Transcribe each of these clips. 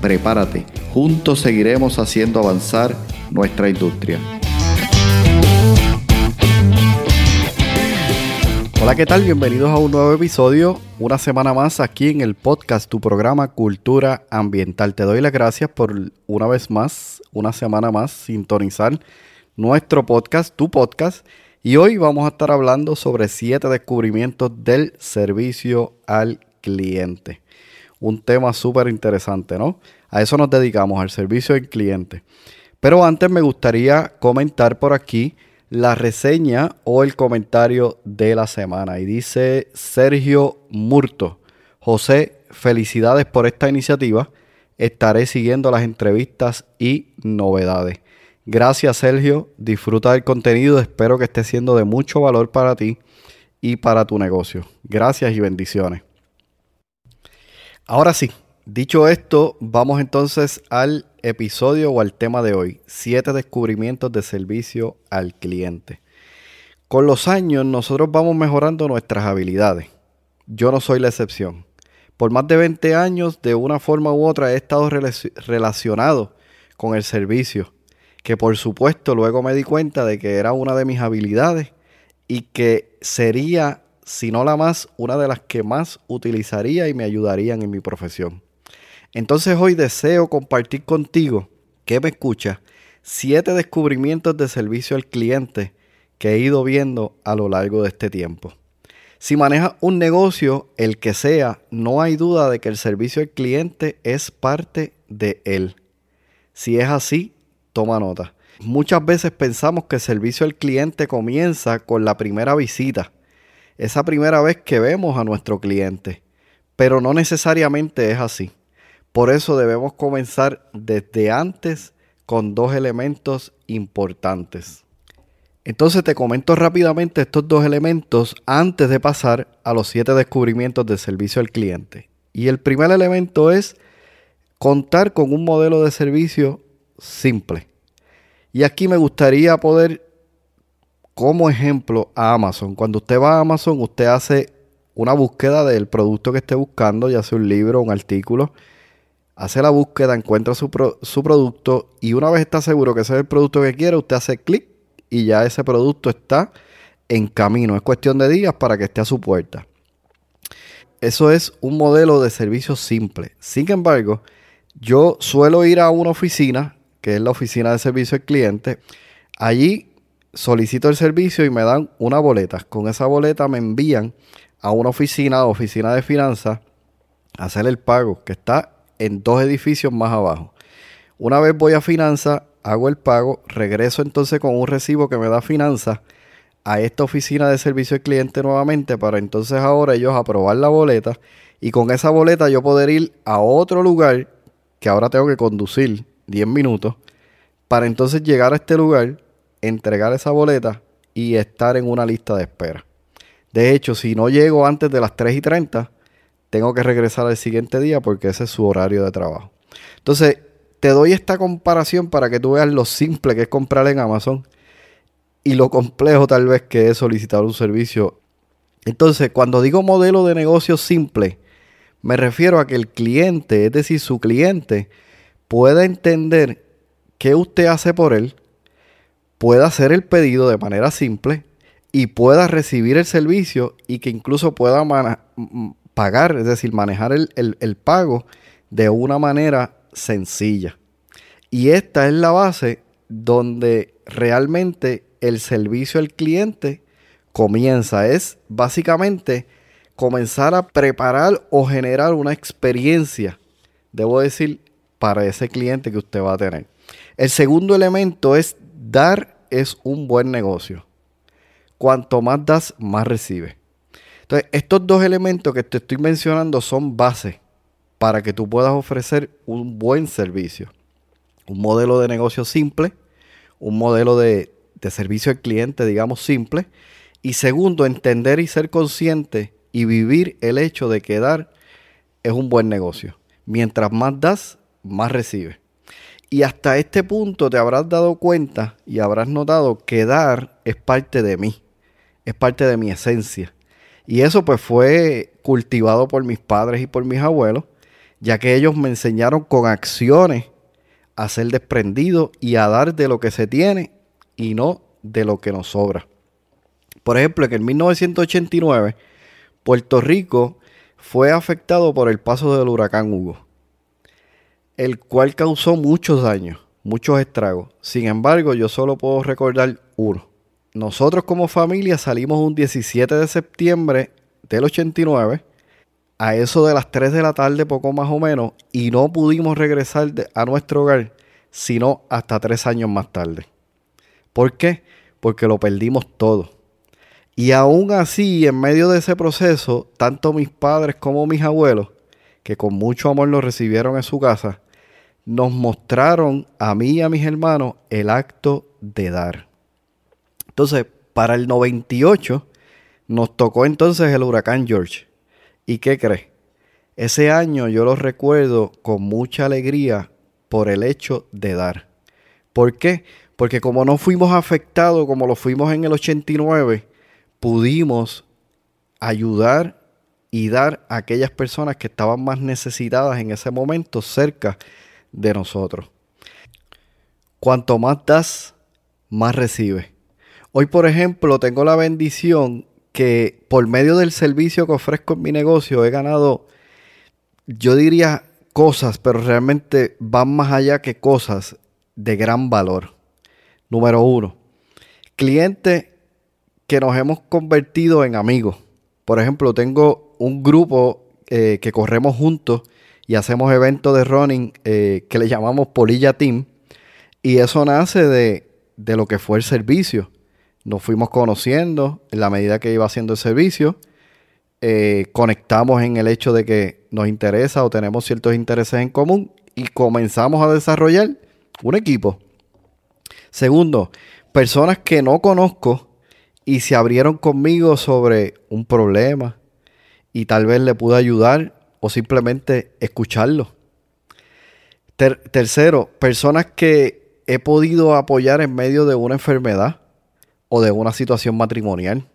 Prepárate, juntos seguiremos haciendo avanzar nuestra industria. Hola, ¿qué tal? Bienvenidos a un nuevo episodio, una semana más aquí en el podcast, tu programa Cultura Ambiental. Te doy las gracias por una vez más, una semana más, sintonizar nuestro podcast, tu podcast. Y hoy vamos a estar hablando sobre siete descubrimientos del servicio al cliente. Un tema súper interesante, ¿no? A eso nos dedicamos, al servicio al cliente. Pero antes me gustaría comentar por aquí la reseña o el comentario de la semana. Y dice Sergio Murto, José, felicidades por esta iniciativa. Estaré siguiendo las entrevistas y novedades. Gracias Sergio, disfruta del contenido, espero que esté siendo de mucho valor para ti y para tu negocio. Gracias y bendiciones. Ahora sí, dicho esto, vamos entonces al episodio o al tema de hoy, siete descubrimientos de servicio al cliente. Con los años nosotros vamos mejorando nuestras habilidades. Yo no soy la excepción. Por más de 20 años, de una forma u otra, he estado relacionado con el servicio, que por supuesto luego me di cuenta de que era una de mis habilidades y que sería, si no la más, una de las que más utilizaría y me ayudarían en mi profesión. Entonces hoy deseo compartir contigo, que me escucha, siete descubrimientos de servicio al cliente que he ido viendo a lo largo de este tiempo. Si manejas un negocio, el que sea, no hay duda de que el servicio al cliente es parte de él. Si es así, toma nota. Muchas veces pensamos que el servicio al cliente comienza con la primera visita, esa primera vez que vemos a nuestro cliente, pero no necesariamente es así. Por eso debemos comenzar desde antes con dos elementos importantes. Entonces te comento rápidamente estos dos elementos antes de pasar a los siete descubrimientos del servicio al cliente. Y el primer elemento es contar con un modelo de servicio simple. Y aquí me gustaría poder, como ejemplo, a Amazon. Cuando usted va a Amazon, usted hace una búsqueda del producto que esté buscando, ya sea un libro, un artículo, hace la búsqueda, encuentra su, producto y una vez está seguro que ese es el producto que quiere, usted hace clic y ya ese producto está en camino. Es cuestión de días para que esté a su puerta. Eso es un modelo de servicio simple. Sin embargo, yo suelo ir a una oficina, que es la oficina de servicio al cliente. Allí solicito el servicio y me dan una boleta. Con esa boleta me envían a una oficina, oficina de finanzas, a hacer el pago, que está en dos edificios más abajo. Una vez voy a finanzas, hago el pago, regreso entonces con un recibo que me da finanzas a esta oficina de servicio al cliente nuevamente para entonces ahora ellos aprobar la boleta y con esa boleta yo poder ir a otro lugar que ahora tengo que conducir 10 minutos para entonces llegar a este lugar, entregar esa boleta y estar en una lista de espera. De hecho, si no llego antes de las 3 y 30, tengo que regresar al siguiente día porque ese es su horario de trabajo. Entonces, te doy esta comparación para que tú veas lo simple que es comprar en Amazon y lo complejo tal vez que es solicitar un servicio. Entonces, cuando digo modelo de negocio simple, me refiero a que el cliente, es decir, su cliente, pueda entender qué usted hace por él, pueda hacer el pedido de manera simple y pueda recibir el servicio y que incluso pueda pagar, es decir, manejar el, pago de una manera sencilla. Y esta es la base donde realmente el servicio al cliente comienza. Es básicamente comenzar a preparar o generar una experiencia, debo decir, para ese cliente que usted va a tener. El segundo elemento es dar es un buen negocio. Cuanto más das, más recibes. Entonces, estos dos elementos que te estoy mencionando son base para que tú puedas ofrecer un buen servicio. Un modelo de negocio simple, un modelo de, de servicio al cliente, digamos, simple. Y segundo, entender y ser consciente y vivir el hecho de que dar es un buen negocio. Mientras más das, más recibes. Y hasta este punto te habrás dado cuenta y habrás notado que dar es parte de mí, es parte de mi esencia. Y eso pues fue cultivado por mis padres y por mis abuelos, ya que ellos me enseñaron con acciones a ser desprendido y a dar de lo que se tiene y no de lo que nos sobra. Por ejemplo, en el 1989, Puerto Rico fue afectado por el paso del huracán Hugo el cual causó muchos daños, muchos estragos. Sin embargo, yo solo puedo recordar uno. Nosotros como familia salimos un 17 de septiembre del 89, a eso de las 3 de la tarde, poco más o menos, y no pudimos regresar a nuestro hogar sino hasta tres años más tarde. ¿Por qué? Porque lo perdimos todo. Y aún así, en medio de ese proceso, tanto mis padres como mis abuelos, que con mucho amor lo recibieron en su casa, nos mostraron a mí y a mis hermanos el acto de dar. Entonces, para el 98 nos tocó entonces el huracán George. ¿Y qué crees? Ese año yo lo recuerdo con mucha alegría por el hecho de dar. ¿Por qué? Porque como no fuimos afectados como lo fuimos en el 89, pudimos ayudar y dar a aquellas personas que estaban más necesitadas en ese momento cerca de nosotros. Cuanto más das, más recibes. Hoy, por ejemplo, tengo la bendición que por medio del servicio que ofrezco en mi negocio he ganado, yo diría cosas, pero realmente van más allá que cosas de gran valor. Número uno, clientes que nos hemos convertido en amigos. Por ejemplo, tengo un grupo eh, que corremos juntos y hacemos eventos de running eh, que le llamamos Polilla Team. Y eso nace de, lo que fue el servicio. Nos fuimos conociendo en la medida que iba haciendo el servicio. Eh, conectamos en el hecho de que nos interesa o tenemos ciertos intereses en común y comenzamos a desarrollar un equipo. Segundo, personas que no conozco y se abrieron conmigo sobre un problema y tal vez le pude ayudar o simplemente escucharlo. tercero, personas que he podido apoyar en medio de una enfermedad o de una situación matrimonial.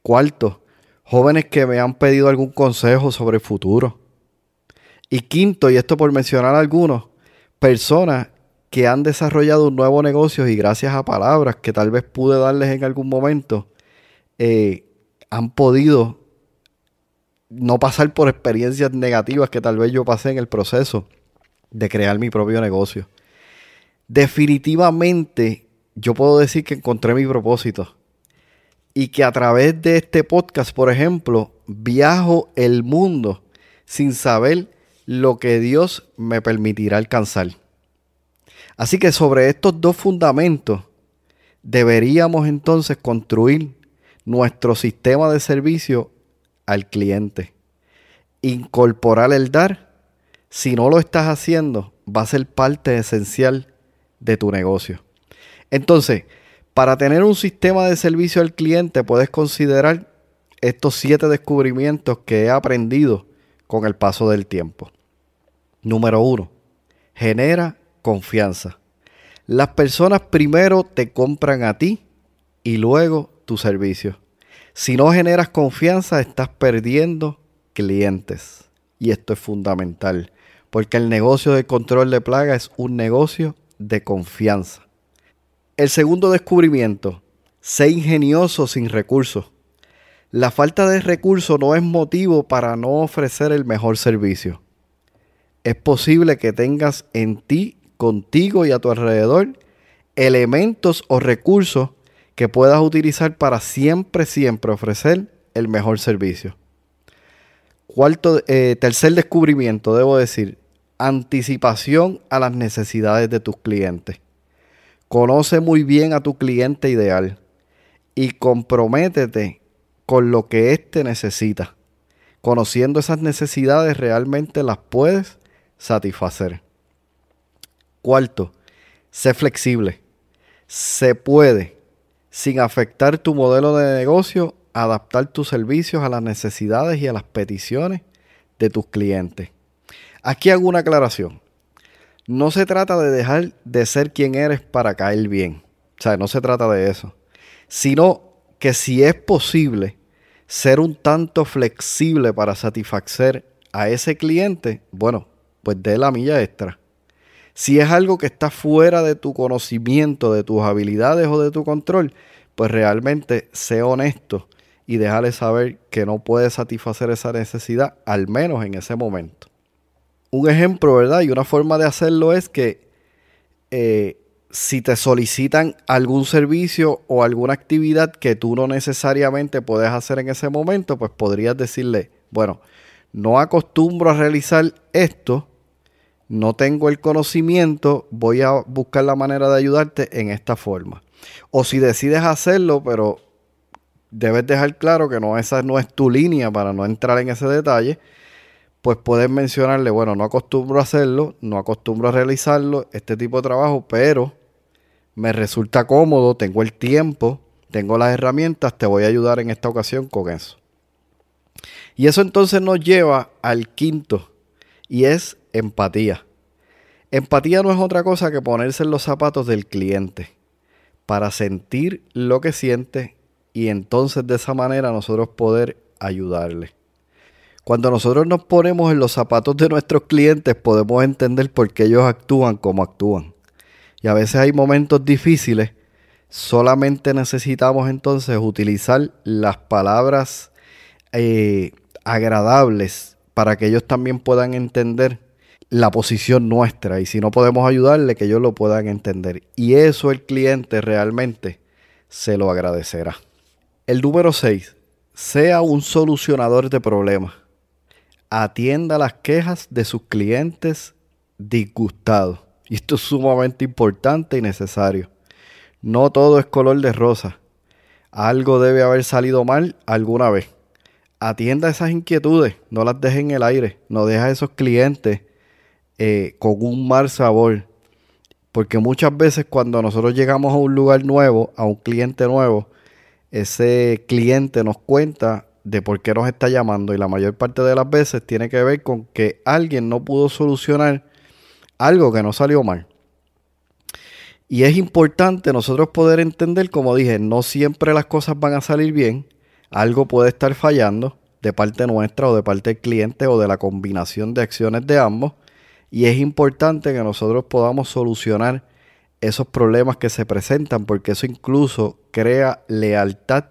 Cuarto, jóvenes que me han pedido algún consejo sobre el futuro. Y quinto, y esto por mencionar algunos, personas que han desarrollado un nuevo negocio y gracias a palabras que tal vez pude darles en algún momento, eh, han podido no pasar por experiencias negativas que tal vez yo pasé en el proceso de crear mi propio negocio. Definitivamente yo puedo decir que encontré mi propósito y que a través de este podcast, por ejemplo, viajo el mundo sin saber lo que Dios me permitirá alcanzar. Así que sobre estos dos fundamentos deberíamos entonces construir nuestro sistema de servicio al cliente. Incorporar el dar, si no lo estás haciendo, va a ser parte esencial de tu negocio. Entonces, para tener un sistema de servicio al cliente, puedes considerar estos siete descubrimientos que he aprendido con el paso del tiempo. Número uno, genera confianza. Las personas primero te compran a ti y luego tu servicio. Si no generas confianza, estás perdiendo clientes. Y esto es fundamental, porque el negocio de control de plaga es un negocio de confianza. El segundo descubrimiento, sé ingenioso sin recursos. La falta de recursos no es motivo para no ofrecer el mejor servicio. Es posible que tengas en ti, contigo y a tu alrededor elementos o recursos que puedas utilizar para siempre, siempre ofrecer el mejor servicio. Cuarto, eh, tercer descubrimiento, debo decir, anticipación a las necesidades de tus clientes. Conoce muy bien a tu cliente ideal y comprométete con lo que éste necesita. Conociendo esas necesidades realmente las puedes satisfacer. Cuarto, sé flexible. Se puede, sin afectar tu modelo de negocio, adaptar tus servicios a las necesidades y a las peticiones de tus clientes. Aquí hago una aclaración. No se trata de dejar de ser quien eres para caer bien. O sea, no se trata de eso. Sino que si es posible ser un tanto flexible para satisfacer a ese cliente, bueno, pues dé la milla extra. Si es algo que está fuera de tu conocimiento, de tus habilidades o de tu control, pues realmente sé honesto y déjale saber que no puede satisfacer esa necesidad, al menos en ese momento. Un ejemplo, ¿verdad? Y una forma de hacerlo es que eh, si te solicitan algún servicio o alguna actividad que tú no necesariamente puedes hacer en ese momento, pues podrías decirle, bueno, no acostumbro a realizar esto, no tengo el conocimiento, voy a buscar la manera de ayudarte en esta forma. O si decides hacerlo, pero debes dejar claro que no, esa no es tu línea para no entrar en ese detalle, pues puedes mencionarle, bueno, no acostumbro a hacerlo, no acostumbro a realizarlo, este tipo de trabajo, pero me resulta cómodo, tengo el tiempo, tengo las herramientas, te voy a ayudar en esta ocasión con eso. Y eso entonces nos lleva al quinto, y es empatía. Empatía no es otra cosa que ponerse en los zapatos del cliente para sentir lo que siente y entonces de esa manera nosotros poder ayudarle. Cuando nosotros nos ponemos en los zapatos de nuestros clientes podemos entender por qué ellos actúan como actúan. Y a veces hay momentos difíciles, solamente necesitamos entonces utilizar las palabras eh, agradables para que ellos también puedan entender la posición nuestra y si no podemos ayudarle que ellos lo puedan entender. Y eso el cliente realmente se lo agradecerá. El número 6. Sea un solucionador de problemas. Atienda las quejas de sus clientes disgustados. Y esto es sumamente importante y necesario. No todo es color de rosa. Algo debe haber salido mal alguna vez atienda esas inquietudes, no las deje en el aire, no deja a esos clientes eh, con un mal sabor. Porque muchas veces cuando nosotros llegamos a un lugar nuevo, a un cliente nuevo, ese cliente nos cuenta de por qué nos está llamando y la mayor parte de las veces tiene que ver con que alguien no pudo solucionar algo que no salió mal. Y es importante nosotros poder entender, como dije, no siempre las cosas van a salir bien algo puede estar fallando de parte nuestra o de parte del cliente o de la combinación de acciones de ambos. Y es importante que nosotros podamos solucionar esos problemas que se presentan porque eso incluso crea lealtad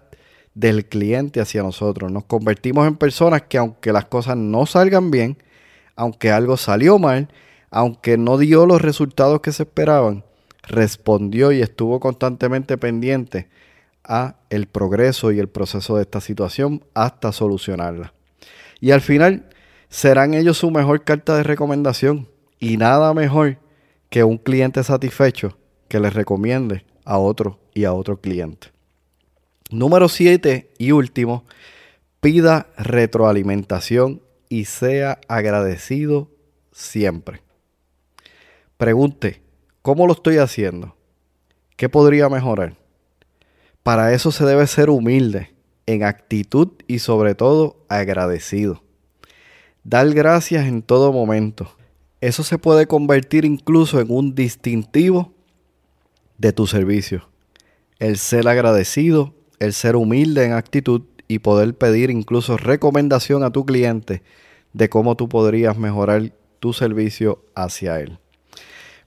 del cliente hacia nosotros. Nos convertimos en personas que aunque las cosas no salgan bien, aunque algo salió mal, aunque no dio los resultados que se esperaban, respondió y estuvo constantemente pendiente a el progreso y el proceso de esta situación hasta solucionarla. Y al final serán ellos su mejor carta de recomendación y nada mejor que un cliente satisfecho que les recomiende a otro y a otro cliente. Número 7 y último, pida retroalimentación y sea agradecido siempre. Pregunte, ¿cómo lo estoy haciendo? ¿Qué podría mejorar? Para eso se debe ser humilde, en actitud y sobre todo agradecido. Dar gracias en todo momento. Eso se puede convertir incluso en un distintivo de tu servicio. El ser agradecido, el ser humilde en actitud y poder pedir incluso recomendación a tu cliente de cómo tú podrías mejorar tu servicio hacia él.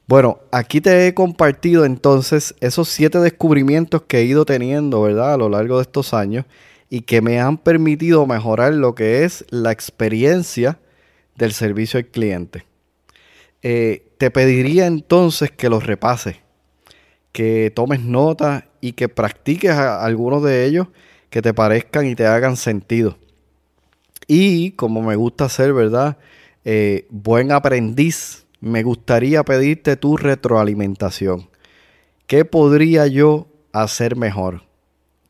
Bueno, aquí te he compartido entonces esos siete descubrimientos que he ido teniendo, ¿verdad? A lo largo de estos años y que me han permitido mejorar lo que es la experiencia del servicio al cliente. Eh, te pediría entonces que los repases, que tomes nota y que practiques algunos de ellos que te parezcan y te hagan sentido. Y como me gusta ser, ¿verdad? Eh, buen aprendiz me gustaría pedirte tu retroalimentación. ¿Qué podría yo hacer mejor?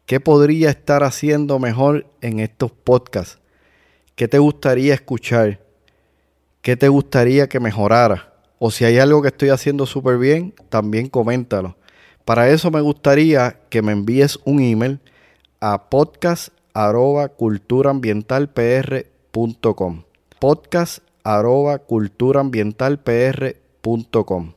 ¿Qué podría estar haciendo mejor en estos podcasts? ¿Qué te gustaría escuchar? ¿Qué te gustaría que mejorara? o si hay algo que estoy haciendo súper bien, también coméntalo. Para eso me gustaría que me envíes un email a podcast.culturaambientalpr.com podcast.culturaambientalpr.com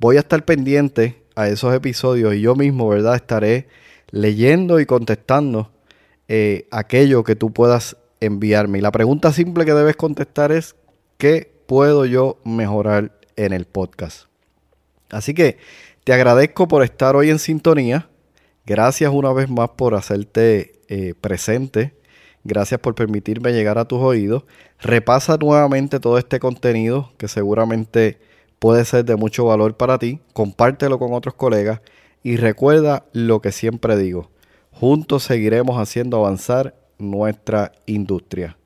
Voy a estar pendiente a esos episodios y yo mismo, ¿verdad? Estaré leyendo y contestando eh, aquello que tú puedas enviarme. Y la pregunta simple que debes contestar es, ¿qué puedo yo mejorar en el podcast? Así que te agradezco por estar hoy en sintonía. Gracias una vez más por hacerte eh, presente. Gracias por permitirme llegar a tus oídos. Repasa nuevamente todo este contenido que seguramente puede ser de mucho valor para ti. Compártelo con otros colegas y recuerda lo que siempre digo. Juntos seguiremos haciendo avanzar nuestra industria.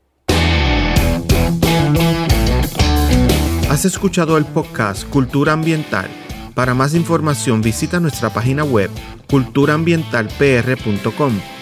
Has escuchado el podcast Cultura Ambiental. Para más información visita nuestra página web culturaambientalpr.com.